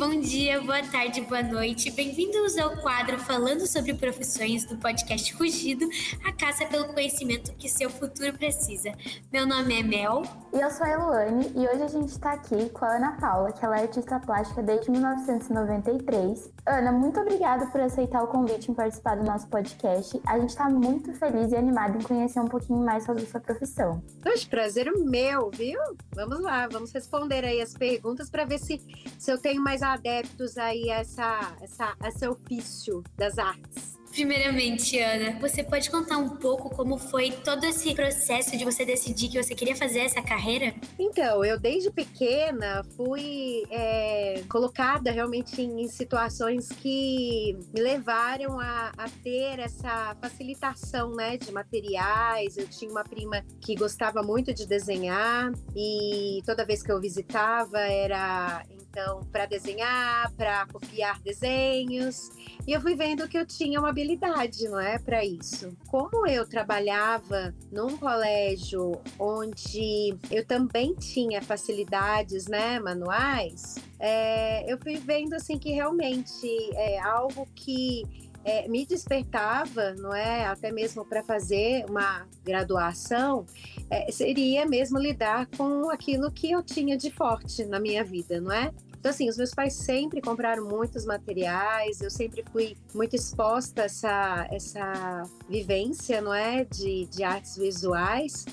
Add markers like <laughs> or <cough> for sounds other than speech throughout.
bom dia, boa tarde, boa noite. Bem-vindos ao quadro falando sobre profissões do podcast Rugido, a caça pelo conhecimento que seu futuro precisa. Meu nome é Mel. E eu sou a Eluane e hoje a gente está aqui com a Ana Paula, que ela é artista plástica desde 1993. Ana, muito obrigada por aceitar o convite em participar do nosso podcast. A gente está muito feliz e animado em conhecer um pouquinho mais sobre sua profissão. Poxa, prazer é meu, viu? Vamos lá, vamos responder aí as perguntas para ver se, se eu tenho mais adeptos aí a essa, essa, a esse ofício das artes. Primeiramente, Ana, você pode contar um pouco como foi todo esse processo de você decidir que você queria fazer essa carreira? Então, eu desde pequena fui é, colocada realmente em, situações que me levaram a, a, ter essa facilitação né, de materiais. Eu tinha uma prima que gostava muito de desenhar e toda vez que eu visitava era então para desenhar, para copiar desenhos. E eu fui vendo que eu tinha uma habilidade, não é, para isso. Como eu trabalhava num colégio onde eu também tinha facilidades, né, manuais, é, eu fui vendo assim que realmente é algo que é, me despertava, não é, até mesmo para fazer uma graduação, é, seria mesmo lidar com aquilo que eu tinha de forte na minha vida, não é? Então, assim, os meus pais sempre compraram muitos materiais, eu sempre fui muito exposta a essa, essa vivência, não é, de, de artes visuais.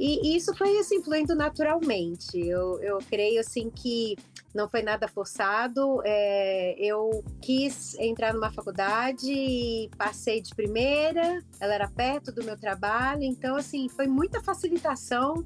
E, e isso foi, assim, fluindo naturalmente. Eu, eu creio, assim, que não foi nada forçado. É, eu quis entrar numa faculdade, passei de primeira, ela era perto do meu trabalho, então, assim, foi muita facilitação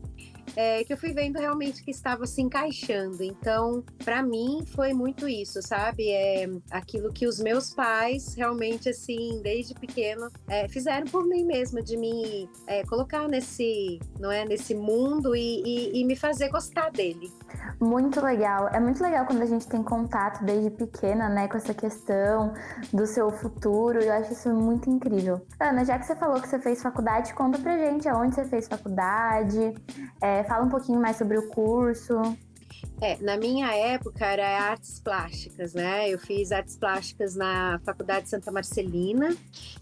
é, que eu fui vendo realmente que estava se encaixando. Então, para mim, foi muito isso, sabe? É aquilo que os meus pais realmente, assim, desde pequeno, é, fizeram por mim mesma, de me é, colocar nesse, não é, nesse mundo e, e, e me fazer gostar dele. Muito legal. É muito legal quando a gente tem contato desde pequena, né, com essa questão do seu futuro. Eu acho isso muito incrível. Ana, já que você falou que você fez faculdade, conta pra gente aonde você fez faculdade. É, fala um pouquinho mais sobre o curso. É, na minha época era artes plásticas, né? Eu fiz artes plásticas na Faculdade Santa Marcelina,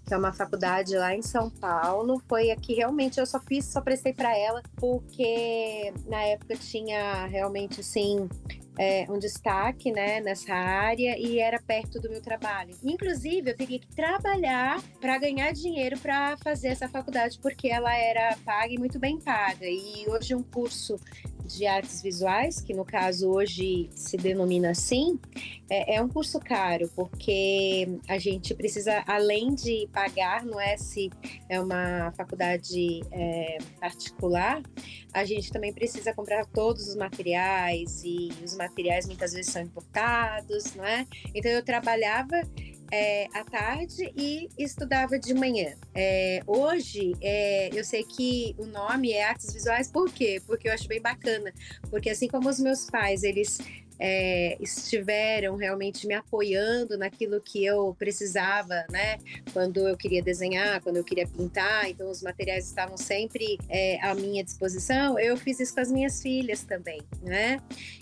que é uma faculdade lá em São Paulo. Foi aqui realmente eu só fiz, só prestei para ela, porque na época tinha realmente assim é, um destaque né, nessa área e era perto do meu trabalho. Inclusive, eu teria que trabalhar para ganhar dinheiro para fazer essa faculdade, porque ela era paga e muito bem paga. E hoje um curso de artes visuais, que no caso hoje se denomina assim, é, é, um curso caro, porque a gente precisa, além de pagar, não é se é uma faculdade é, particular, a gente também precisa comprar todos os materiais, e os materiais muitas vezes são importados, não é? Então eu trabalhava é, à tarde e estudava de manhã. É, hoje, é, eu sei que o nome é Artes Visuais, por quê? Porque eu acho bem bacana. Porque assim como os meus pais, eles é, estiveram realmente me apoiando naquilo que eu precisava, né? Quando eu queria desenhar, quando eu queria pintar, então os materiais estavam sempre é, à minha disposição. Eu fiz isso com as minhas filhas também, né?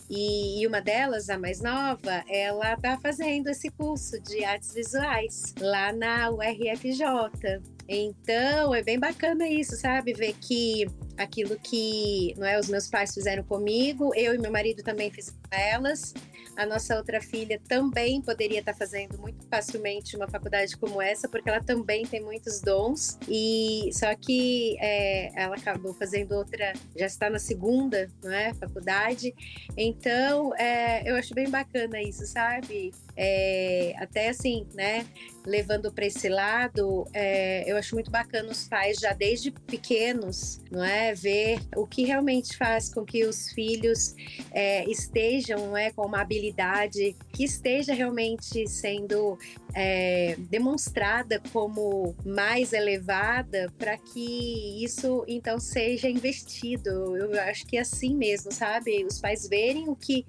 E, e uma delas, a mais nova, ela está fazendo esse curso de artes visuais lá na URFJ. Então, é bem bacana isso, sabe? Ver que aquilo que não é, os meus pais fizeram comigo, eu e meu marido também fizemos elas. A nossa outra filha também poderia estar fazendo muito facilmente uma faculdade como essa, porque ela também tem muitos dons. E só que é, ela acabou fazendo outra, já está na segunda, não é, faculdade. Então, é, eu acho bem bacana isso, sabe? É, até assim, né? Levando para esse lado, é, eu acho muito bacana os pais já desde pequenos, não é, ver o que realmente faz com que os filhos é, estejam, não é, com uma habilidade que esteja realmente sendo é, demonstrada como mais elevada para que isso então seja investido. Eu acho que é assim mesmo, sabe? Os pais verem o que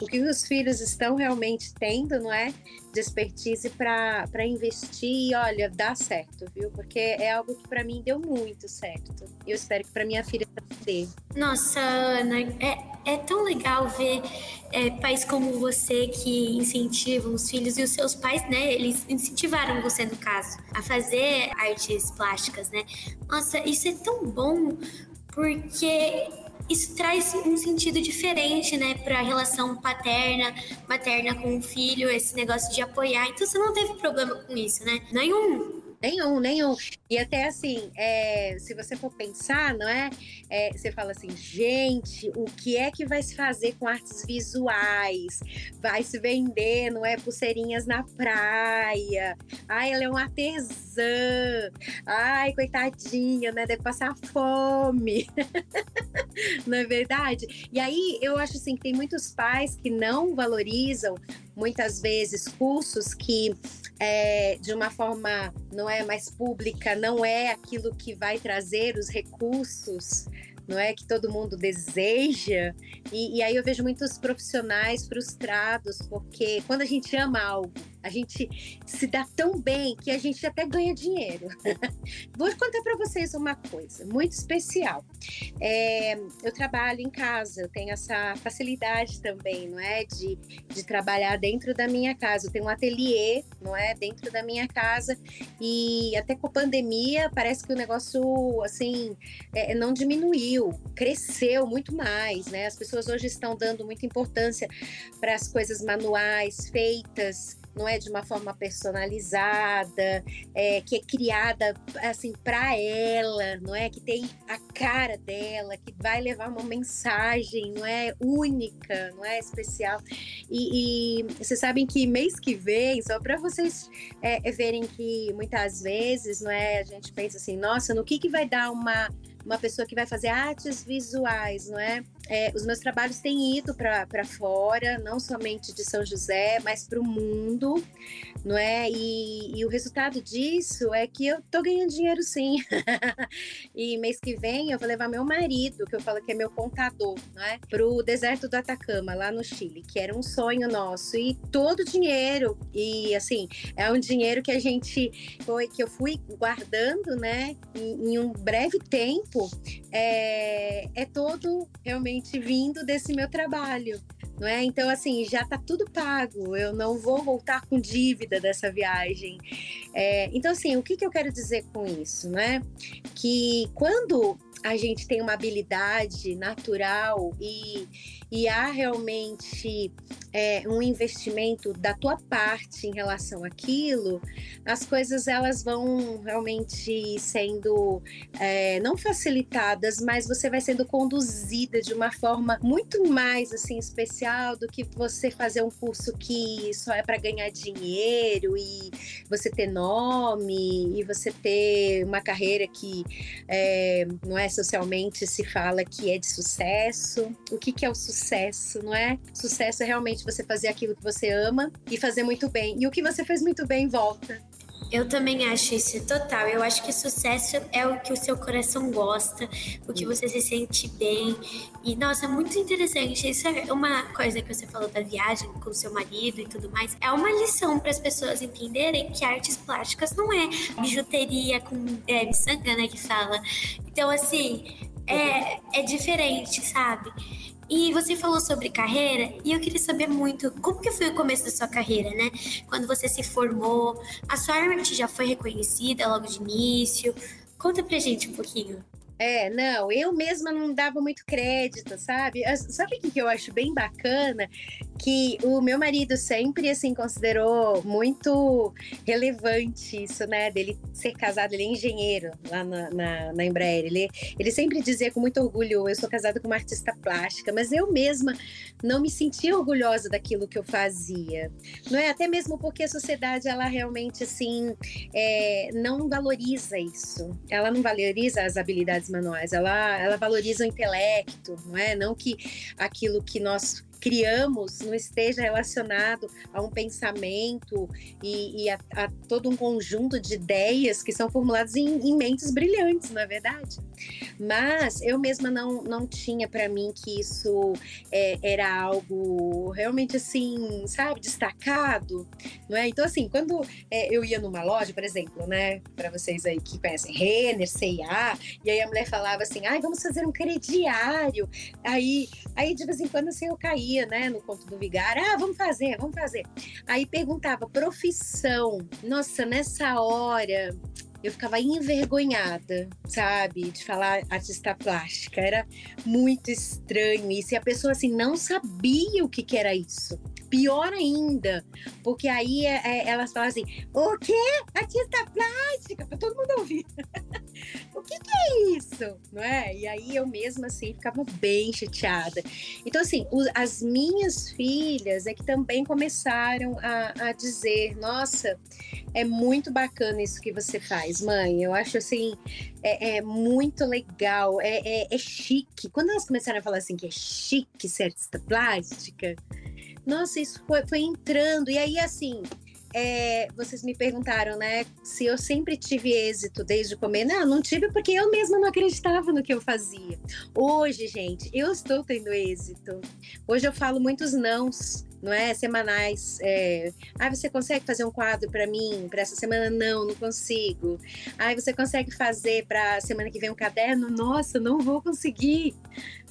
o que os filhos estão realmente tendo, não é? De expertise para investir e olha, dá certo, viu? Porque é algo que para mim deu muito certo. E eu espero que para minha filha dê. Nossa, Ana, é, é tão legal ver é, pais como você que incentivam os filhos e os seus pais, né? Eles incentivaram você, no caso, a fazer artes plásticas, né? Nossa, isso é tão bom porque isso traz um sentido diferente, né, para a relação paterna, materna com o filho, esse negócio de apoiar. Então você não teve problema com isso, né? Nenhum. Nenhum, nenhum. E até assim, é, se você for pensar, não é? é? Você fala assim, gente, o que é que vai se fazer com artes visuais? Vai se vender, não é? Pulseirinhas na praia. Ai, ela é uma artesã. Ai, coitadinha, né? Deve passar fome. <laughs> não é verdade? E aí eu acho assim que tem muitos pais que não valorizam muitas vezes cursos que é, de uma forma não é mais pública, não é aquilo que vai trazer os recursos não é que todo mundo deseja. E, e, aí eu vejo muitos profissionais frustrados, porque quando a gente ama algo, a gente se dá tão bem que a gente até ganha dinheiro. <laughs> Vou contar para vocês uma coisa muito especial. É, eu trabalho em casa, eu tenho essa facilidade também, não é, de, de trabalhar dentro da minha casa. Eu tenho um ateliê, não é, dentro da minha casa e até com a pandemia parece que o negócio assim é, não diminuiu, cresceu muito mais, né? As pessoas hoje estão dando muita importância para as coisas manuais feitas não é de uma forma personalizada, é, que é criada assim para ela, não é que tem a cara dela, que vai levar uma mensagem, não é única, não é especial. E, e vocês sabem que mês que vem, só para vocês é, verem que muitas vezes, não é, a gente pensa assim, nossa, no que que vai dar uma uma pessoa que vai fazer artes visuais, não é? É os meus trabalhos têm ido para fora, não somente de São José, mas para o mundo, não é? E, e, o resultado disso é que eu tô ganhando dinheiro sim. <laughs> e mês que vem eu vou levar meu marido, que eu falo que é meu contador, não é? Para o deserto do Atacama, lá no Chile, que era um sonho nosso. E todo o dinheiro, e assim, é um dinheiro que a gente foi, que eu fui guardando, né, em, em um breve tempo é, é todo realmente vindo desse meu trabalho. Não é? Então, assim, já está tudo pago, eu não vou voltar com dívida dessa viagem. É, então, assim, o que, que eu quero dizer com isso? Né? Que quando a gente tem uma habilidade natural e, e há realmente é, um investimento da tua parte em relação àquilo, as coisas elas vão realmente sendo é, não facilitadas, mas você vai sendo conduzida de uma forma muito mais assim especial do que você fazer um curso que só é para ganhar dinheiro e você ter nome e você ter uma carreira que é, não é socialmente se fala que é de sucesso. O que, que é o sucesso, não é? Sucesso é realmente você fazer aquilo que você ama e fazer muito bem. E o que você fez muito bem volta. Eu também acho isso total. Eu acho que sucesso é o que o seu coração gosta, o que você se sente bem. E, nossa, muito interessante. Isso é uma coisa que você falou da viagem com seu marido e tudo mais. É uma lição para as pessoas entenderem que artes plásticas não é bijuteria com é, miçanga, né, que fala. Então, assim, é, é diferente, sabe? E você falou sobre carreira e eu queria saber muito como que foi o começo da sua carreira, né? Quando você se formou, a sua arte já foi reconhecida logo de início? Conta pra gente um pouquinho. É, não, eu mesma não dava muito crédito, sabe? Sabe o que eu acho bem bacana? Que o meu marido sempre, assim, considerou muito relevante isso, né? Dele ser casado, ele é engenheiro lá na, na, na Embraer. Ele, ele sempre dizia com muito orgulho: eu sou casada com uma artista plástica, mas eu mesma não me sentia orgulhosa daquilo que eu fazia, não é? Até mesmo porque a sociedade, ela realmente, assim, é, não valoriza isso, ela não valoriza as habilidades manuais, ela, ela valoriza o intelecto, não é? Não que aquilo que nós criamos não esteja relacionado a um pensamento e, e a, a, todo um conjunto de ideias que são formuladas em, em mentes brilhantes, não é verdade? Mas eu mesma não, não tinha para mim que isso é, era algo realmente assim, sabe, destacado, não é? Então, assim, quando é, eu ia numa loja, por exemplo, né, para vocês aí que conhecem Renner, C&A, e aí a mulher falava assim, ai, vamos fazer um crediário, aí, aí de vez em quando assim eu caía ia, né, no conto do vigário, ah, vamos fazer, vamos fazer. Aí perguntava profissão. Nossa, nessa hora eu ficava envergonhada, sabe, de falar artista plástica. Era muito estranho isso. E a pessoa assim não sabia o que, que era isso. Pior ainda, porque aí é, é, elas falam assim: o quê? Artista plástica? Para todo mundo ouvir. <laughs> o que, que, é isso? Não é? E aí eu mesma assim ficava bem chateada. Então, assim, as minhas filhas é que também começaram a, a dizer: nossa, é muito bacana isso que você faz, mãe. Eu acho assim, é, é muito legal, é, é, é, chique. Quando elas começaram a falar assim que é chique ser artista plástica, nossa, isso foi, foi entrando. E aí, assim, é, vocês me perguntaram, né, se eu sempre tive êxito desde o começo. Não, não tive porque eu mesma não acreditava no que eu fazia. Hoje, gente, eu estou tendo êxito. Hoje eu falo muitos nãos não é? Semanais. É, ah, você consegue fazer um quadro para mim para essa semana? Não, não consigo. Ah, você consegue fazer para semana que vem um caderno? Nossa, não vou conseguir.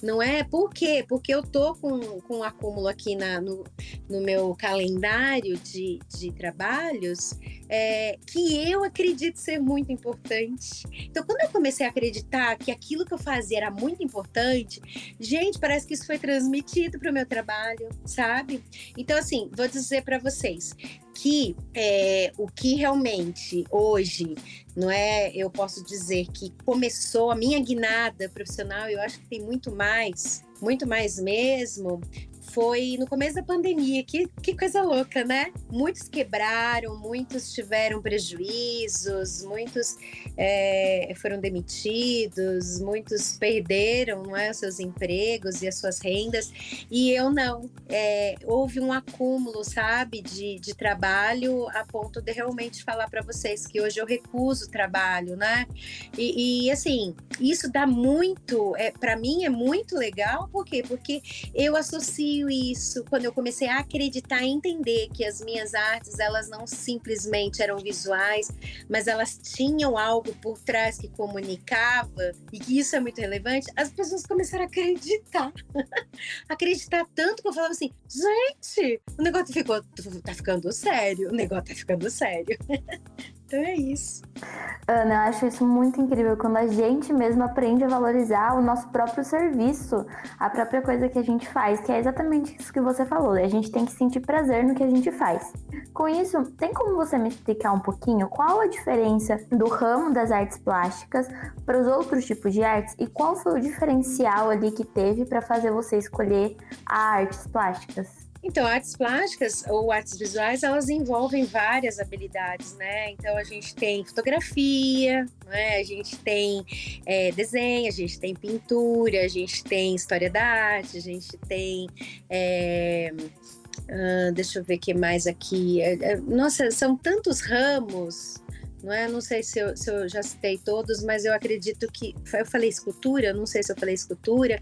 Não é? Por quê? Porque eu tô com, com um acúmulo aqui na, no, no meu calendário de, de trabalhos é, que eu acredito ser muito importante. Então, quando eu comecei a acreditar que aquilo que eu fazia era muito importante, gente, parece que isso foi transmitido para o meu trabalho, sabe? Então, assim, vou dizer para vocês que é, o que realmente hoje, não é? Eu posso dizer que começou a minha guinada profissional, eu acho que tem muito mais, muito mais mesmo, foi no começo da pandemia. Que, que coisa louca, né? Muitos quebraram, muitos tiveram prejuízos, muitos é, foram demitidos, muitos perderam não é, os seus empregos e as suas rendas. E eu não. É, houve um acúmulo, sabe, de, de trabalho a ponto de realmente falar para vocês que hoje eu recuso trabalho, né? E, e assim, isso dá muito, é, para mim é muito legal, por quê? Porque eu associo isso quando eu comecei a acreditar e entender que as minhas artes, elas não simplesmente eram visuais, mas elas tinham algo por trás que comunicava e que isso é muito relevante, as pessoas começaram a acreditar. <laughs> acreditar tanto que eu falava assim, gente, o negócio ficou, tá ficando sério, o negócio tá ficando sério. <laughs> Então é isso. Ana, eu acho isso muito incrível quando a gente mesmo aprende a valorizar o nosso próprio serviço, a própria coisa que a gente faz, que é exatamente isso que você falou. A gente tem que sentir prazer no que a gente faz. Com isso, tem como você me explicar um pouquinho qual a diferença do ramo das artes plásticas para os outros tipos de artes e qual foi o diferencial ali que teve para fazer você escolher artes plásticas? Então, artes plásticas ou artes visuais, elas envolvem várias habilidades, né? Então, a gente tem fotografia, né? a gente tem é, desenho, a gente tem pintura, a gente tem história da arte, a gente tem. É, uh, deixa eu ver o que mais aqui. É, é, nossa, são tantos ramos não é? Não sei se eu, se eu, já citei todos, mas eu acredito que eu falei escultura, não sei se eu falei escultura,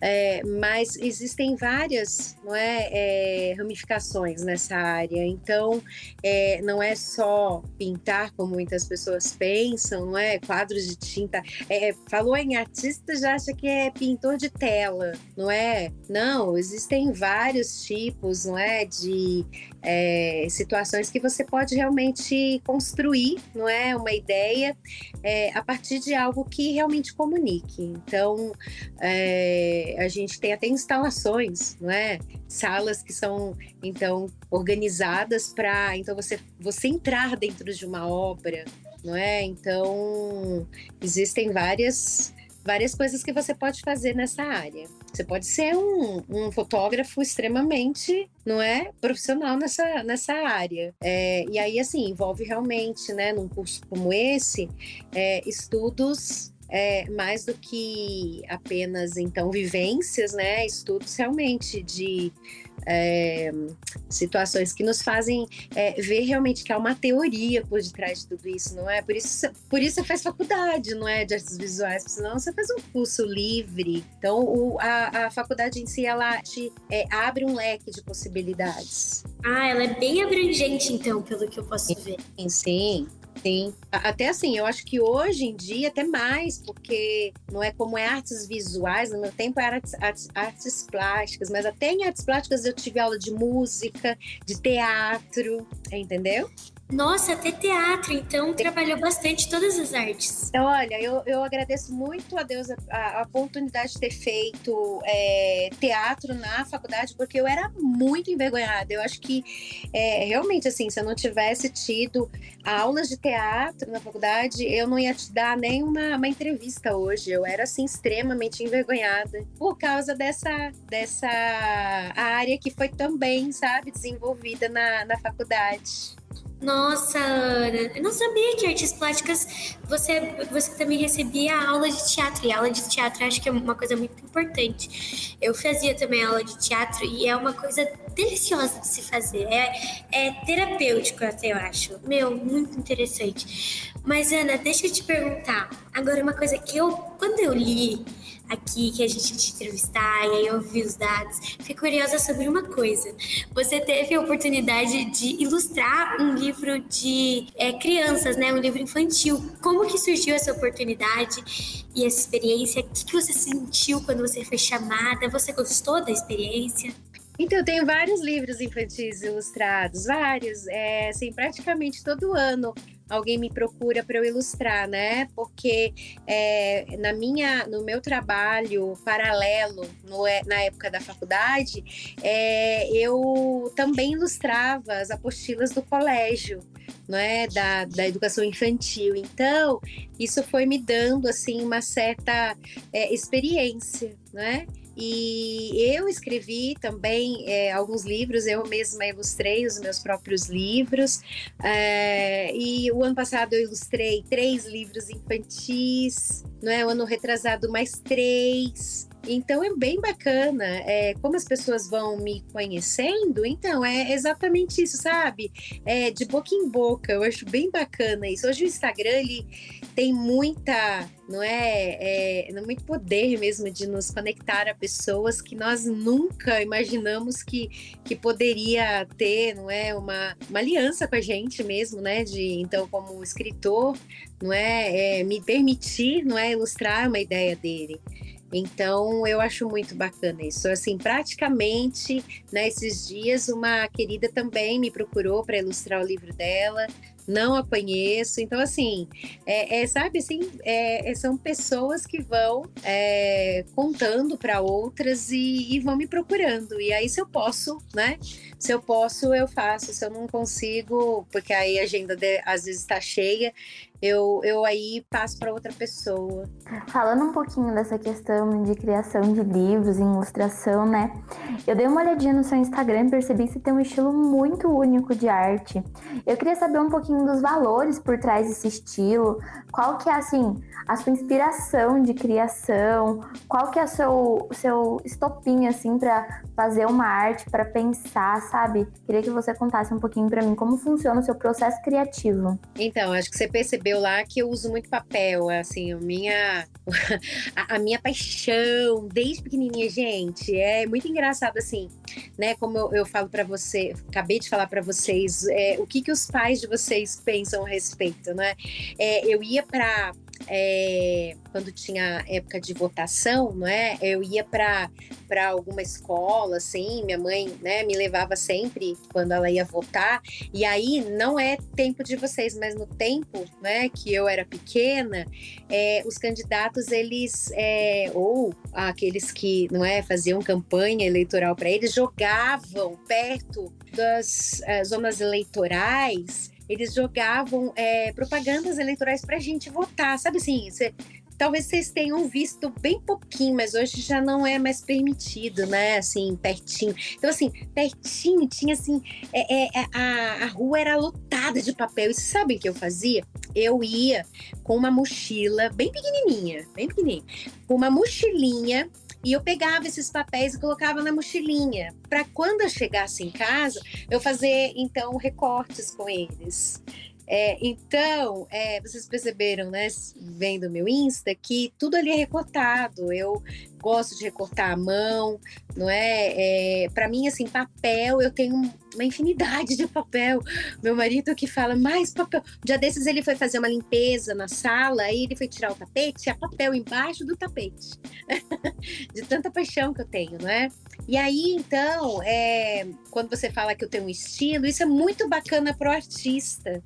é, mas existem várias, não é, é ramificações nessa área. Então, é, não é só pintar como muitas pessoas pensam, não é? Quadros de tinta. É, falou em artista já acha que é pintor de tela, não é? Não, existem vários tipos, não é, de é, situações que você pode realmente construir, não é, uma ideia é, a partir de algo que realmente comunique. Então, é, a gente tem até instalações, não é, salas que são então organizadas para então você você entrar dentro de uma obra, não é? Então existem várias várias coisas que você pode fazer nessa área. Você pode ser um, um fotógrafo extremamente, não é, profissional nessa, nessa área. É, e aí, assim, envolve realmente, né, num curso como esse, é, estudos é, mais do que apenas então vivências, né? Estudos realmente de é, situações que nos fazem é, ver realmente que há uma teoria por detrás de tudo isso, não é? Por isso, por isso você faz faculdade, não é? De artes visuais, senão você faz um curso livre. Então, o, a, a faculdade em si, ela te é, abre um leque de possibilidades. Ah, ela é bem abrangente, então, pelo que eu posso ver. Sim, sim. Sim, até assim, eu acho que hoje em dia até mais, porque não é como é artes visuais, no meu tempo era artes, artes, artes plásticas, mas até em artes plásticas eu tive aula de música, de teatro, entendeu? Nossa, até teatro, então trabalhou bastante todas as artes. Olha, eu, eu agradeço muito a Deus a, a oportunidade de ter feito é, teatro na faculdade, porque eu era muito envergonhada. Eu acho que é, realmente, assim, se eu não tivesse tido aulas de teatro na faculdade, eu não ia te dar nem uma, uma entrevista hoje. Eu era, assim, extremamente envergonhada por causa dessa, dessa área que foi também, sabe, desenvolvida na, na faculdade. Nossa, Ana, eu não sabia que artes plásticas você, você também recebia aula de teatro. E aula de teatro acho que é uma coisa muito importante. Eu fazia também aula de teatro e é uma coisa deliciosa de se fazer. É, é terapêutico até, eu acho. Meu, muito interessante. Mas, Ana, deixa eu te perguntar. Agora, uma coisa que eu, quando eu li aqui que a gente te entrevistar e aí eu vi os dados. Fiquei curiosa sobre uma coisa. Você teve a oportunidade de ilustrar um livro de é, crianças, né? Um livro infantil. Como que surgiu essa oportunidade e essa experiência? O que, que você sentiu quando você foi chamada? Você gostou da experiência? Então, eu tenho vários livros infantis ilustrados, vários, é, assim, praticamente todo ano alguém me procura para eu ilustrar, né? Porque é, na minha, no meu trabalho paralelo, no, é, na época da faculdade, é, eu também ilustrava as apostilas do colégio, não é? Da, da educação infantil. Então, isso foi me dando assim uma certa é, experiência, né? E eu escrevi também é, alguns livros, eu mesma ilustrei os meus próprios livros. É, e o ano passado eu ilustrei três livros infantis, não é? O ano retrasado mais três. Então é bem bacana. É, como as pessoas vão me conhecendo, então é exatamente isso, sabe? É, de boca em boca. Eu acho bem bacana isso. Hoje o Instagram ele tem muita, não é, é muito poder mesmo de nos conectar a pessoas que nós nunca imaginamos que, que poderia ter, não é, uma, uma aliança com a gente mesmo, né? De então como escritor, não é, é me permitir, não é, ilustrar uma ideia dele. Então, eu acho muito bacana isso. Assim, praticamente, nesses né, dias, uma querida também me procurou para ilustrar o livro dela. Não a conheço. Então, assim, é, é sabe assim, é, é são pessoas que vão é, contando para outras e, e vão me procurando. E aí, se eu posso, né? Se eu posso, eu faço. Se eu não consigo, porque aí a agenda de, às vezes está cheia, eu, eu aí passo para outra pessoa. Falando um pouquinho dessa questão de criação de livros, ilustração, né? Eu dei uma olhadinha no seu Instagram e percebi que você tem um estilo muito único de arte. Eu queria saber um pouquinho dos valores por trás desse estilo, qual que é, assim, a sua inspiração de criação, qual que é o seu, seu estopim, assim, para fazer uma arte, para pensar, sabe? Queria que você contasse um pouquinho para mim como funciona o seu processo criativo. Então, acho que você percebeu lá que eu uso muito papel, assim, a minha, <laughs> a, a, minha paixão desde pequenininha, gente, é muito engraçado, assim, né, como eu, eu falo para você, acabei de falar para vocês, é, o que que os pais de vocês pensam a respeito, né, é, eu ia para é, quando tinha época de votação, não é? Eu ia para alguma escola, assim, minha mãe, né, me levava sempre quando ela ia votar. E aí não é tempo de vocês, mas no tempo, né, que eu era pequena, é, os candidatos eles é, ou aqueles que não é faziam campanha eleitoral para eles jogavam perto das uh, zonas eleitorais eles jogavam é, propagandas eleitorais para a gente votar, sabe assim? Cê, talvez vocês tenham visto bem pouquinho, mas hoje já não é mais permitido, né? Assim, pertinho. Então, assim, pertinho tinha assim, é, é, é a, a rua era lotada de papel. E sabem o que eu fazia? Eu ia com uma mochila bem pequenininha, bem pequenininha, com uma mochilinha e eu pegava esses papéis e colocava na mochilinha, para quando eu chegasse em casa, eu fazer então recortes com eles. É, então, é, vocês perceberam, né, vendo meu Insta, que tudo ali é recortado. Eu gosto de recortar a mão, não é? é para mim, assim, papel, eu tenho uma infinidade de papel. Meu marido que fala, mais papel. Um dia desses ele foi fazer uma limpeza na sala, aí ele foi tirar o tapete, tinha papel embaixo do tapete. <laughs> de tanta paixão que eu tenho, não é? E aí, então, é, quando você fala que eu tenho um estilo, isso é muito bacana para o artista,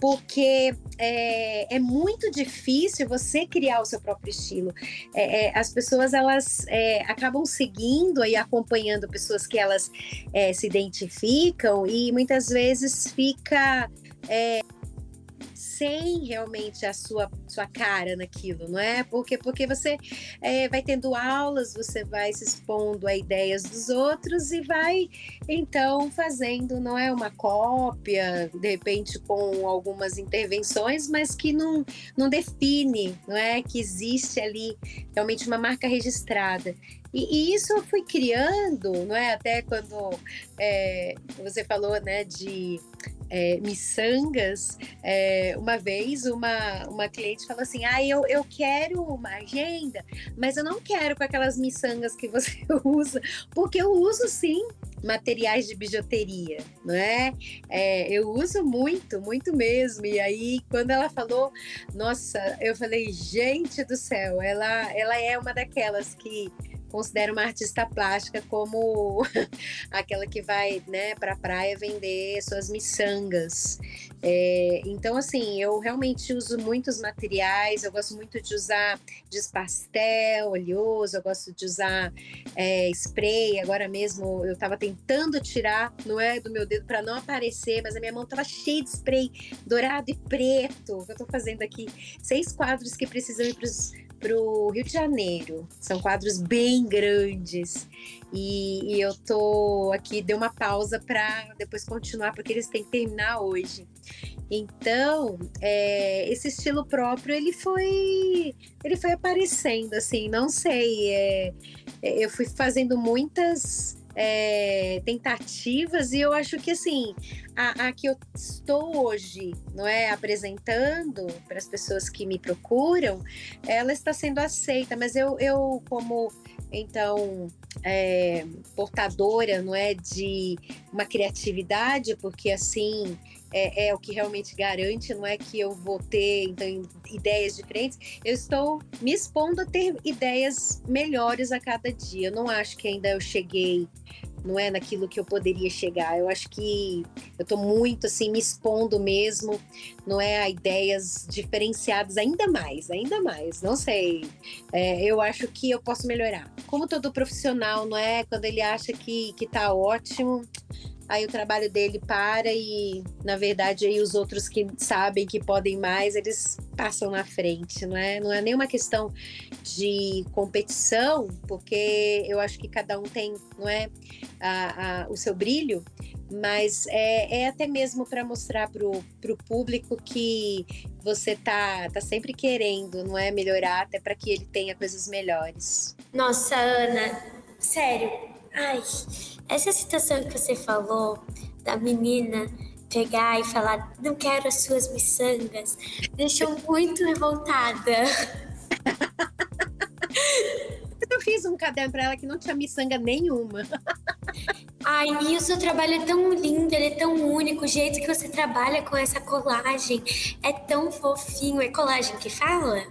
porque é, é, muito difícil você criar o seu próprio estilo. É, é as pessoas elas é, acabam seguindo e acompanhando pessoas que elas é, se identificam e muitas vezes fica sem realmente a sua, sua cara naquilo, não é? Porque, porque você é, vai tendo aulas, você vai se expondo a ideias dos outros e vai, então, fazendo, não é? Uma cópia, de repente com algumas intervenções, mas que não, não define, não é? Que existe ali realmente uma marca registrada. E, e, isso eu fui criando, não é? Até quando é, você falou, né, de é, miçangas, é, uma vez uma, uma cliente falou assim: Ah, eu, eu quero uma agenda, mas eu não quero com aquelas miçangas que você <laughs> usa, porque eu uso sim materiais de bijuteria, não é? é? Eu uso muito, muito mesmo. E aí, quando ela falou, nossa, eu falei, gente do céu, ela, ela é uma daquelas que considero uma artista plástica como <laughs> aquela que vai né, para a praia vender suas miçangas. É, então, assim, eu realmente uso muitos materiais, eu gosto muito de usar pastel, oleoso, eu gosto de usar é, spray. Agora mesmo eu estava tentando tirar, não é, do meu dedo para não aparecer, mas a minha mão estava cheia de spray dourado e preto. Eu estou fazendo aqui seis quadros que precisam ir para os para o Rio de Janeiro. São quadros bem grandes. E, e eu tô aqui, dei uma pausa para depois continuar, porque eles têm que terminar hoje. Então, é, esse estilo próprio, ele foi, ele foi aparecendo, assim, não sei. É, é eu fui fazendo muitas é, tentativas e eu acho que assim a, a, que eu estou hoje não é apresentando para as pessoas que me procuram ela está sendo aceita mas eu, eu como então é, portadora não é de uma criatividade porque assim é, é, o que realmente garante, não é que eu vou ter então, ideias diferentes. Eu estou me expondo a ter ideias melhores a cada dia. Eu não acho que ainda eu cheguei, não é naquilo que eu poderia chegar. Eu acho que eu estou muito assim me expondo mesmo, não é a ideias diferenciadas ainda mais, ainda mais. Não sei. É, eu acho que eu posso melhorar. Como todo profissional, não é? Quando ele acha que que está ótimo aí o trabalho dele para e, na verdade, aí os outros que sabem que podem mais, eles passam na frente, não é? Não é nenhuma questão de competição, porque eu acho que cada um tem, não é, a, a, o seu brilho, mas é, é até mesmo para mostrar para o público que você tá, tá sempre querendo, não é, melhorar até para que ele tenha coisas melhores. Nossa, Ana, sério, ai, essa situação que você falou da menina pegar e falar não quero as suas miçangas deixou muito revoltada. <laughs> Eu fiz um caderno para ela que não tinha miçanga nenhuma. Ai, e o seu trabalho é tão lindo, ele é tão único, o jeito que você trabalha com essa colagem é tão fofinho. É colagem que fala?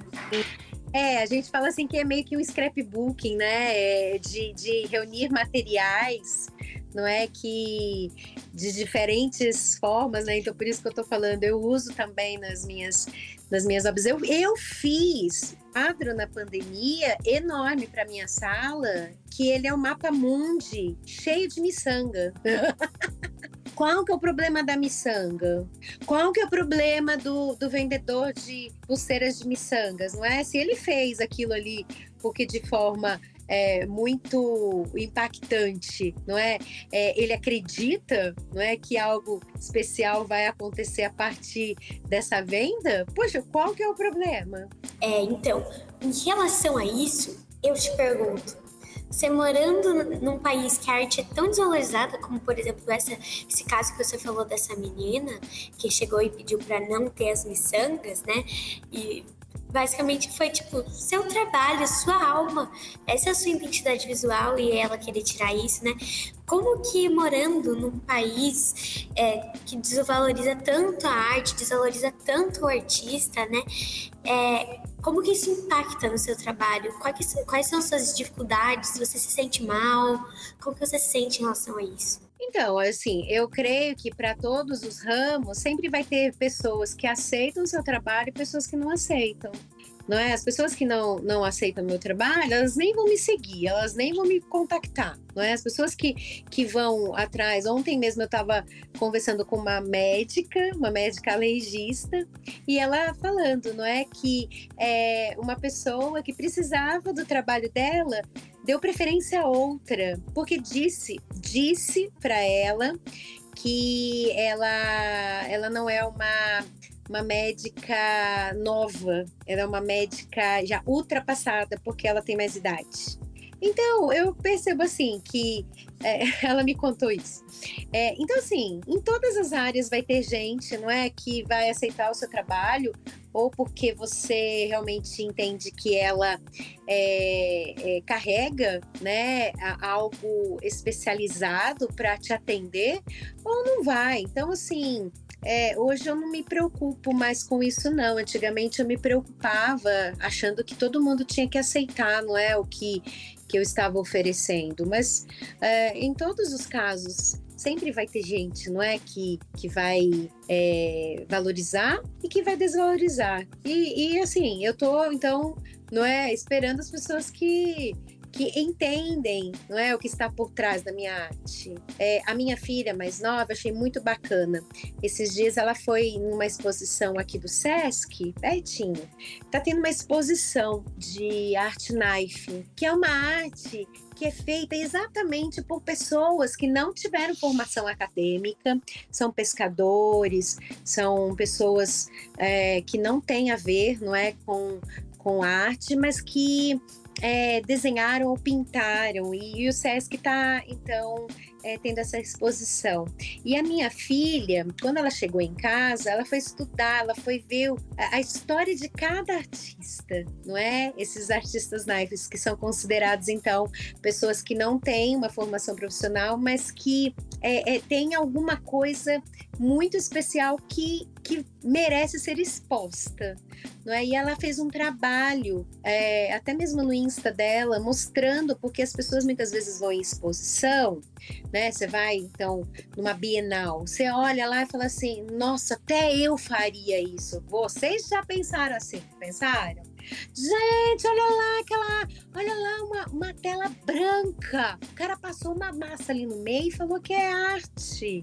É, a gente fala assim que é meio que um scrapbooking, né? É de, de reunir materiais, não é? Que de diferentes formas, né? Então, por isso que eu tô falando, eu uso também nas minhas, nas minhas obras. Eu, eu fiz quadro na pandemia enorme para minha sala, que ele é um mapa mundi cheio de miçanga. <laughs> Qual que é o problema da miçanga? Qual que é o problema do, do vendedor de pulseiras de miçangas, não é? Se ele fez aquilo ali porque de forma é, muito impactante, não é? é? Ele acredita, não é, que algo especial vai acontecer a partir dessa venda? Poxa, qual que é o problema? É, então, em relação a isso, eu te pergunto, você morando num país que a arte é tão desvalorizada, como por exemplo essa, esse caso que você falou dessa menina que chegou e pediu para não ter as miçangas, né? E basicamente foi tipo seu trabalho, sua alma, essa é a sua identidade visual e ela querer tirar isso, né? Como que morando num país é, que desvaloriza tanto a arte, desvaloriza tanto o artista, né? É, como que isso impacta no seu trabalho? Quais, quais são as suas dificuldades? Você se sente mal? Como que você se sente em relação a isso? Então, assim, eu creio que para todos os ramos sempre vai ter pessoas que aceitam o seu trabalho e pessoas que não aceitam. Não é? As pessoas que não, não aceitam meu trabalho, elas nem vão me seguir, elas nem vão me contactar. Não é? As pessoas que, que vão atrás. Ontem mesmo eu estava conversando com uma médica, uma médica legista, e ela falando, não é? Que é, uma pessoa que precisava do trabalho dela deu preferência a outra, porque disse, disse para ela que ela, ela não é uma uma médica nova, ela é uma médica já ultrapassada porque ela tem mais idade. Então, eu percebo assim que é, <laughs> ela me contou isso. É, então, assim, em todas as áreas vai ter gente, não é, que vai aceitar o seu trabalho, ou porque você realmente entende que ela é, é carrega, né, algo especializado para te atender, ou não vai. Então, assim, é, hoje eu não me preocupo mais com isso, não. Antigamente eu me preocupava achando que todo mundo tinha que aceitar, não é? O que, que eu estava oferecendo. Mas é, em todos os casos, sempre vai ter gente, não é? Que, que vai é, valorizar e que vai desvalorizar. E, e assim, eu tô, então, não é? Esperando as pessoas que que entendem não é, o que está por trás da minha arte. É, a minha filha mais nova, achei muito bacana. Esses dias ela foi numa exposição aqui do Sesc, pertinho. Está tendo uma exposição de art knife, que é uma arte que é feita exatamente por pessoas que não tiveram formação acadêmica, são pescadores, são pessoas é, que não têm a ver, não é, com com arte, mas que é, desenharam ou pintaram, e, e o SESC está, então, é, tendo essa exposição. E a minha filha, quando ela chegou em casa, ela foi estudar, ela foi ver a, a história de cada artista, não é? Esses artistas naipes que são considerados, então, pessoas que não têm uma formação profissional, mas que é, é, têm alguma coisa muito especial que, que merece ser exposta. Não é? E ela fez um trabalho, é, até mesmo no Insta dela, mostrando, porque as pessoas muitas vezes vão em exposição, né? Você vai, então, numa Bienal, você olha lá e fala assim: nossa, até eu faria isso. Vocês já pensaram assim? Pensaram? Gente, olha lá aquela, olha lá uma, uma tela branca. O cara passou uma massa ali no meio e falou que é arte,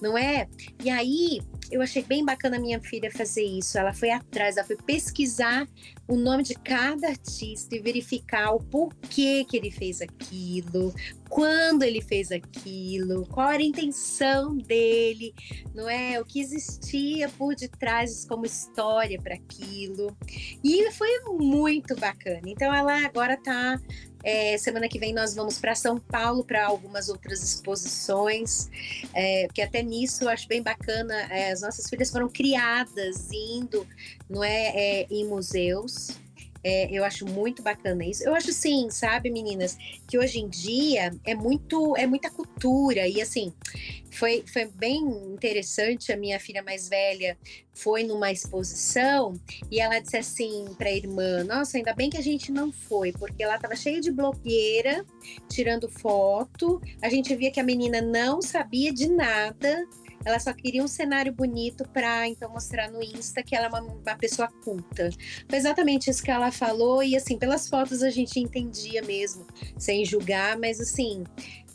não é? E aí eu achei bem bacana minha filha fazer isso. Ela foi atrás, ela foi pesquisar o nome de cada artista e verificar o porquê que ele fez aquilo, quando ele fez aquilo, qual era a intenção dele, não é? O que existia por detrás como história para aquilo. E foi muito bacana. Então ela agora está é, semana que vem nós vamos para São Paulo para algumas outras exposições, é, porque até nisso eu acho bem bacana. É, as nossas filhas foram criadas indo, não é, é em museus. É, eu acho muito bacana isso. Eu acho sim, sabe, meninas, que hoje em dia é muito, é muita cultura e assim foi, foi bem interessante. A minha filha mais velha foi numa exposição e ela disse assim para a irmã: Nossa, ainda bem que a gente não foi, porque ela estava cheia de blogueira tirando foto. A gente via que a menina não sabia de nada ela só queria um cenário bonito para então mostrar no Insta que ela é uma, uma, pessoa culta. Foi exatamente isso que ela falou e assim, pelas fotos a gente entendia mesmo, sem julgar, mas assim,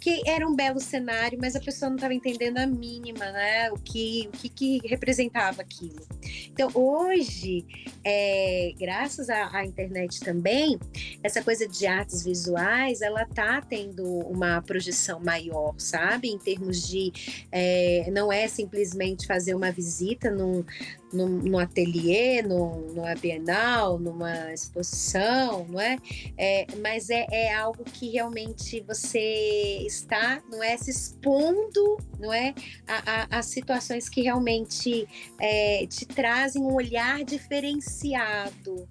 que era um belo cenário, mas a pessoa não estava entendendo a mínima, né? O que, o que, que representava aquilo. Então, hoje, é, graças à, à, internet também, essa coisa de artes visuais, ela tá tendo uma projeção maior, sabe? Em termos de, é, não é simplesmente fazer uma visita num, no, no ateliê, no, numa bienal, numa exposição, não é? é mas é, é, algo que realmente você está, não é, se expondo, não é, a, a, a situações que realmente é, te trazem um olhar diferenciado,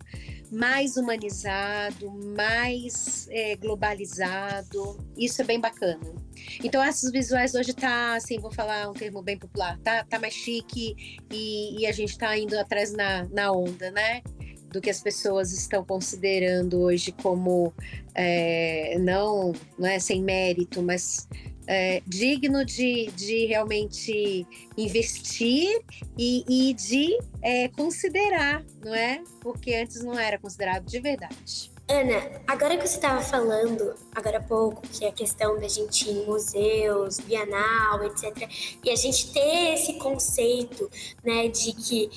mais humanizado, mais é, globalizado. Isso é bem bacana. Então, esses visuais hoje tá, assim, vou falar um termo bem popular, tá, tá mais chique e, e a gente tá indo atrás na, na onda, né? do que as pessoas estão considerando hoje como é, não, não é sem mérito, mas é, digno de, de realmente investir e, e de é, considerar, não é? Porque antes não era considerado de verdade. Ana, agora que você estava falando, agora há pouco, que é a questão da gente ir em museus, bienal, etc., e a gente ter esse conceito, né, de que,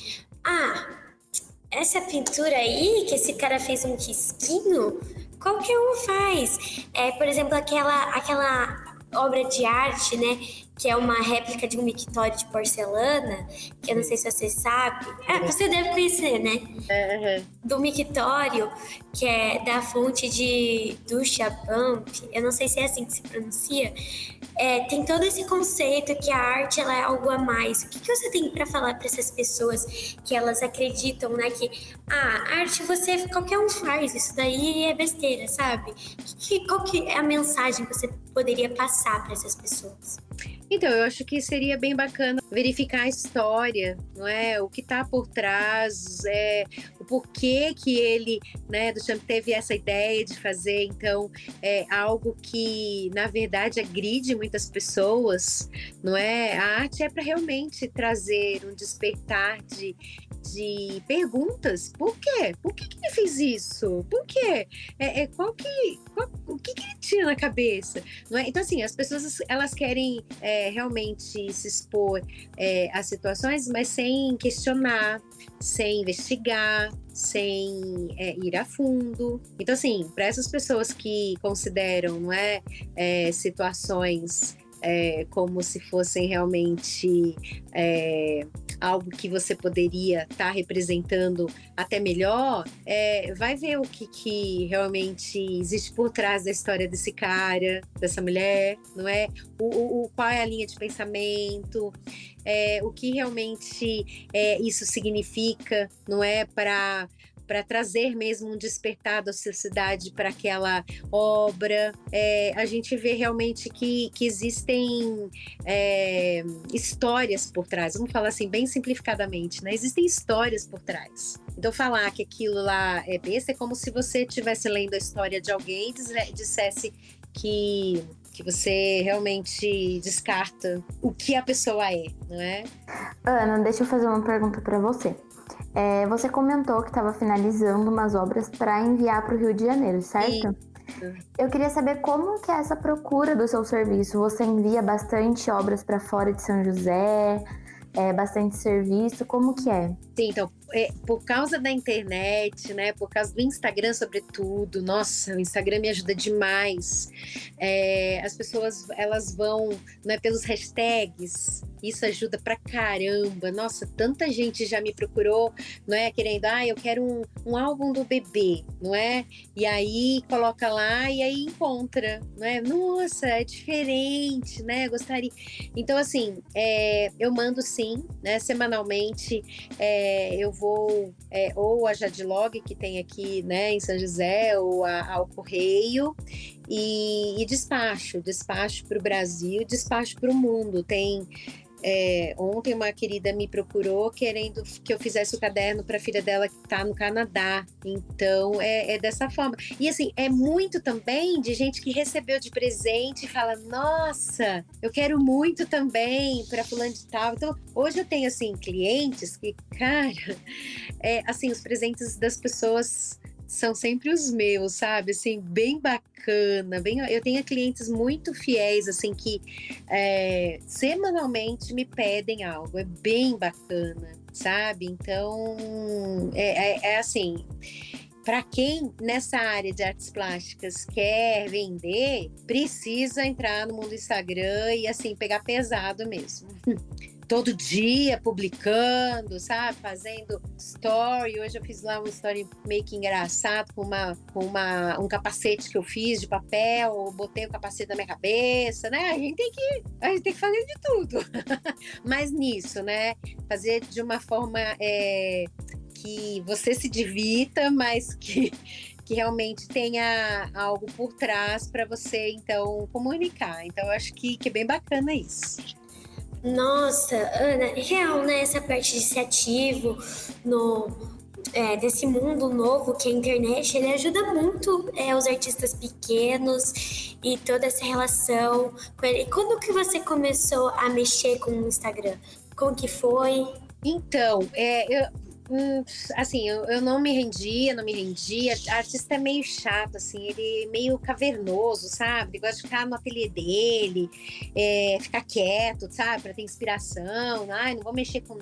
ah, essa pintura aí, que esse cara fez um risquinho, qualquer um faz. É, por exemplo, aquela, aquela obra de arte, né? Que é uma réplica de um mictório de porcelana, que eu não sei se você sabe. Ah, você deve conhecer, né? Uhum. Do mictório, que é da fonte de Duchamp, eu não sei se é assim que se pronuncia, é, tem todo esse conceito que a arte ela é algo a mais. O que, que você tem para falar para essas pessoas que elas acreditam, né, que ah, arte você qualquer um faz, isso daí é besteira, sabe? Que, qual que é a mensagem que você poderia passar para essas pessoas? Então, eu acho que seria bem bacana verificar a história, não é? O que está por trás, é, o porquê que ele, né, do Champ teve essa ideia de fazer, então, é algo que, na verdade, agride muitas pessoas, não é? A arte é para realmente trazer um despertar de, de perguntas. Por quê? Por que, que ele fez isso? Por quê? É, é qual que, qual, o que, que ele tinha na cabeça? Não é? Então, assim, as pessoas elas querem é, realmente se expor é, a situações, mas sem questionar, sem investigar, sem é, ir a fundo. Então, assim, para essas pessoas que consideram, não é, é situações é, como se fossem realmente é, algo que você poderia estar tá representando até melhor, é, vai ver o que, que realmente existe por trás da história desse cara, dessa mulher, não é? O, o qual é a linha de pensamento, é, o que realmente é, isso significa, não é? Para para trazer mesmo um despertar da sociedade para aquela obra. É, a gente vê realmente que, que existem é, histórias por trás, vamos falar assim, bem simplificadamente, né? Existem histórias por trás. Então, falar que aquilo lá é besta é como se você estivesse lendo a história de alguém e dissesse que que você realmente descarta o que a pessoa é, não é? Ana, deixa eu fazer uma pergunta para você. É, você comentou que estava finalizando umas obras para enviar para o Rio de Janeiro, certo? Eu queria saber como que é essa procura do seu serviço. Você envia bastante obras para fora de São José? é, bastante serviço, como que é? Sim, então, é, por causa da internet, né, por causa do Instagram sobretudo, nossa, o Instagram me ajuda demais. É, as pessoas, elas vão, né, pelos hashtags, isso ajuda pra caramba. Nossa, tanta gente já me procurou, não é, querendo, ah, eu quero um, um álbum do bebê, não é? E aí coloca lá e aí encontra, não é? Nossa, é diferente, né? Gostaria. Então, assim, é, eu mando sim, né? Semanalmente é, eu vou é, ou a Jadlog, que tem aqui, né, em São José, ou a, ao Correio, e, e despacho, despacho para o Brasil, despacho para o mundo. Tem é, ontem uma querida me procurou querendo que eu fizesse o caderno para a filha dela que está no Canadá. Então é, é, dessa forma. E assim, é muito também de gente que recebeu de presente e fala: Nossa, eu quero muito também para fulano de tal. Então, hoje eu tenho assim clientes que, cara, é, assim, os presentes das pessoas são sempre os meus, sabe? Assim, bem bacana. Bem, eu tenho clientes muito fiéis, assim, que é, semanalmente me pedem algo. É bem bacana, sabe? Então, é, é, é assim. Para quem nessa área de artes plásticas quer vender, precisa entrar no mundo Instagram e assim pegar pesado mesmo. <laughs> todo dia publicando, sabe? Fazendo story. Hoje eu fiz lá um story meio que engraçado com, uma, com uma, um capacete que eu fiz de papel, botei o capacete na minha cabeça, né? A gente tem que, a gente tem que fazer de tudo. <laughs> Mas nisso, né? Fazer de uma forma é, que você se divirta, mas <laughs> que que realmente tenha algo por trás para você então comunicar. Então eu acho que, que é bem bacana isso. Nossa, Ana, real, né? Essa parte de ser ativo no, é, desse mundo novo que é a internet, ele ajuda muito é, os artistas pequenos e toda essa relação com ele. Quando que você começou a mexer com o Instagram? Como que foi? Então, é, eu, Hum, assim, eu, eu, não me rendia, não me rendia. Artista é meio chato, assim, ele é meio cavernoso, sabe? Ele gosta de ficar no ateliê dele, é, ficar quieto, sabe? Para ter inspiração. Ai, não vou mexer com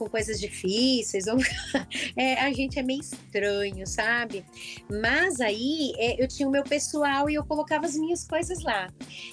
com coisas difíceis, ou <laughs> é, a gente é meio estranho, sabe? Mas aí é, eu tinha o meu pessoal e eu colocava as minhas coisas lá.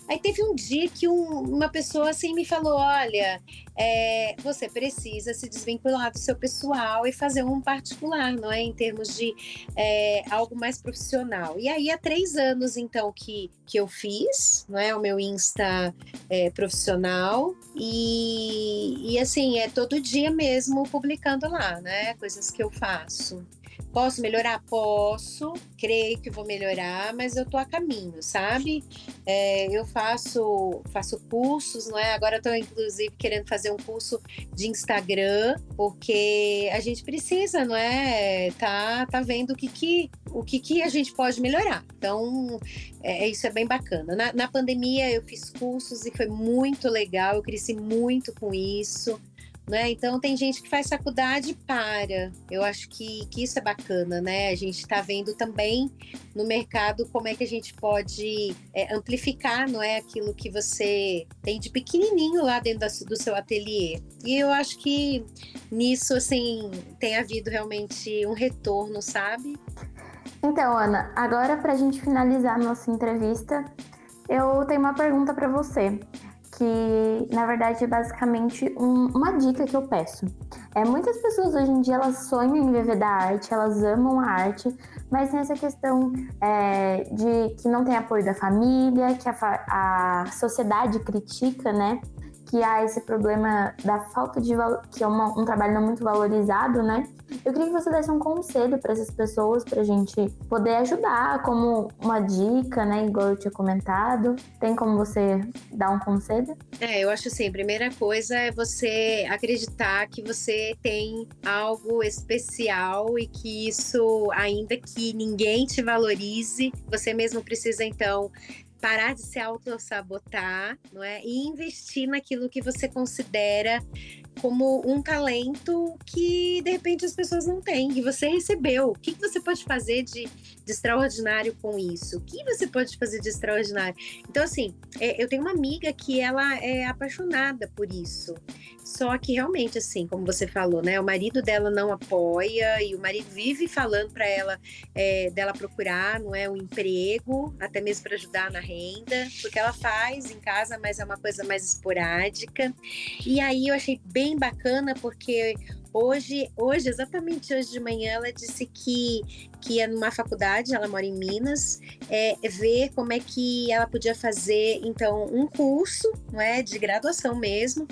Aí teve um dia que um, uma pessoa assim me falou: olha, é, você precisa se desvincular do seu pessoal e fazer um particular, não é? Em termos de é, algo mais profissional. E aí há três anos, então, que, que eu fiz, não é? O meu Insta é, profissional. E, e assim, é todo dia mesmo mesmo publicando lá, né? Coisas que eu faço. Posso melhorar? Posso, creio que vou melhorar, mas eu tô a caminho, sabe? É, eu faço, faço cursos, não é? Agora estou inclusive querendo fazer um curso de Instagram, porque a gente precisa, não é? Tá, tá vendo o que, que, o que, que a gente pode melhorar. Então, é, isso é bem bacana. Na, na pandemia eu fiz cursos e foi muito legal, eu cresci muito com isso. Né? Então tem gente que faz faculdade e para. Eu acho que, que isso é bacana, né? A gente está vendo também no mercado como é que a gente pode é, amplificar, não é, aquilo que você tem de pequenininho lá dentro da, do seu ateliê. E eu acho que nisso assim tem havido realmente um retorno, sabe? Então, Ana, agora para a gente finalizar nossa entrevista, eu tenho uma pergunta para você que na verdade é basicamente um, uma dica que eu peço. É, muitas pessoas hoje em dia elas sonham em viver da arte, elas amam a arte, mas tem essa questão é, de que não tem apoio da família, que a, a sociedade critica, né? Que há esse problema da falta de que é uma, um trabalho não muito valorizado, né? Eu queria que você desse um conselho para essas pessoas, para a gente poder ajudar, como uma dica, né? Igual eu tinha comentado. Tem como você dar um conselho? É, eu acho assim: a primeira coisa é você acreditar que você tem algo especial e que isso, ainda que ninguém te valorize, você mesmo precisa então parar de se auto-sabotar, não é? E investir naquilo que você considera como um talento que de repente as pessoas não têm, que você recebeu. O que, que você pode fazer de, de, extraordinário com isso? O que você pode fazer de extraordinário? Então, assim, é, eu tenho uma amiga que ela é apaixonada por isso. Só que realmente, assim, como você falou, né? O marido dela não apoia e o marido vive falando para ela é, dela procurar, não é, um emprego, até mesmo para ajudar na renda, porque ela faz em casa, mas é uma coisa mais esporádica. E aí eu achei bem bem bacana porque hoje, hoje, exatamente hoje de manhã, ela disse que, que ia numa faculdade, ela mora em Minas, é, ver como é que ela podia fazer, então, um curso, não é, de graduação mesmo,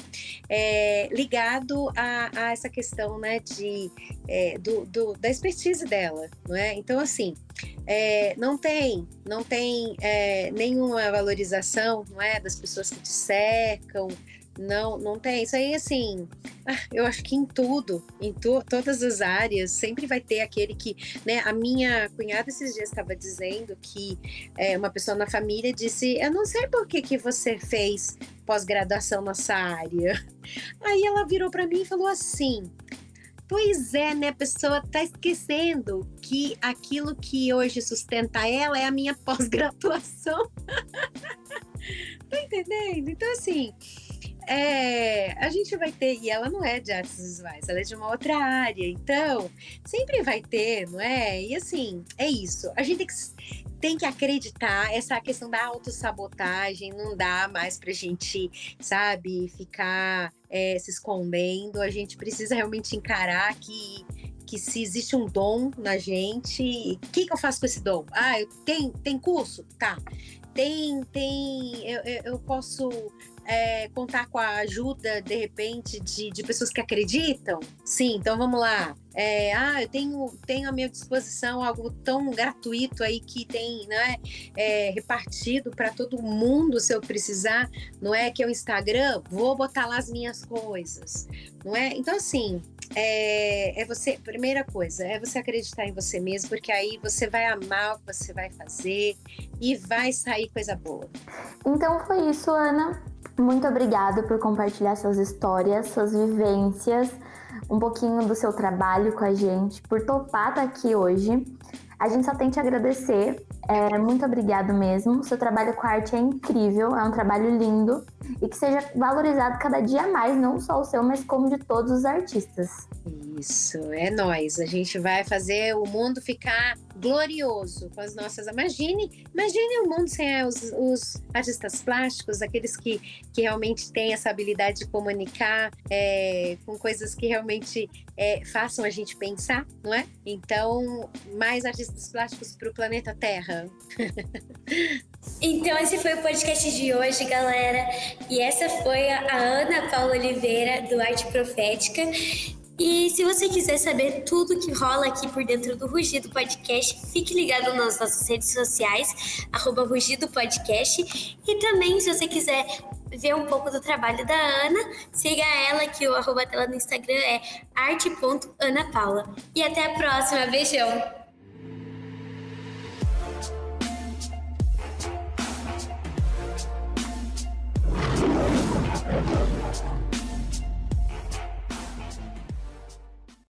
é, ligado a, a, essa questão, né, de, é, do, do, da expertise dela, não é? Então, assim, é, não tem, não tem é, nenhuma valorização, não é, das pessoas que te cercam, não, não tem. Isso aí, assim, eu acho que em tudo, em to todas as áreas, sempre vai ter aquele que, né? A minha cunhada esses dias estava dizendo que é, uma pessoa na família disse: Eu não sei por que, que você fez pós-graduação nessa área. Aí ela virou para mim e falou assim: Pois é, né? A pessoa tá esquecendo que aquilo que hoje sustenta ela é a minha <laughs> pós-graduação. <laughs> tá entendendo? Então, assim, é, a gente vai ter, e ela não é de artes visuais, ela é de uma outra área, então sempre vai ter, não é? E assim, é isso. A gente tem que tem que acreditar. Essa questão da autossabotagem não dá mais pra gente, sabe, ficar é, se escondendo. A gente precisa realmente encarar que que se existe um dom na gente, o que, que eu faço com esse dom? Ah, eu tem, tem curso? Tá. Tem, tem, eu, eu posso é, contar com a ajuda, de repente, de, de pessoas que acreditam? Sim, então vamos lá. É, ah, eu tenho, tenho à minha disposição algo tão gratuito aí que tem, né, é, repartido para todo mundo se eu precisar, não é? Que é o Instagram, vou botar lá as minhas coisas, não é? Então, assim, é, é, você, primeira coisa, é você acreditar em você mesmo, porque aí você vai amar o que você vai fazer e vai sair coisa boa. Então foi isso, Ana. Muito obrigada por compartilhar suas histórias, suas vivências, um pouquinho do seu trabalho com a gente, por topar estar aqui hoje. A gente só tem que agradecer. É, muito obrigado mesmo. seu trabalho com arte é incrível, é um trabalho lindo e que seja valorizado cada dia mais, não só o seu, mas como de todos os artistas. Isso, é nós. A gente vai fazer o mundo ficar glorioso com as nossas. Imagine, imagine o mundo sem os, os artistas plásticos, aqueles que, que realmente têm essa habilidade de comunicar é, com coisas que realmente é, façam a gente pensar, não é? Então, mais artistas plásticos para o planeta Terra. Então, esse foi o podcast de hoje, galera. E essa foi a Ana Paula Oliveira, do Arte Profética. E se você quiser saber tudo que rola aqui por dentro do Rugido Podcast, fique ligado nas nossas redes sociais, arroba Rugido Podcast. E também, se você quiser ver um pouco do trabalho da Ana, siga ela, que o arroba dela no Instagram é arte.anapaula. E até a próxima, beijão!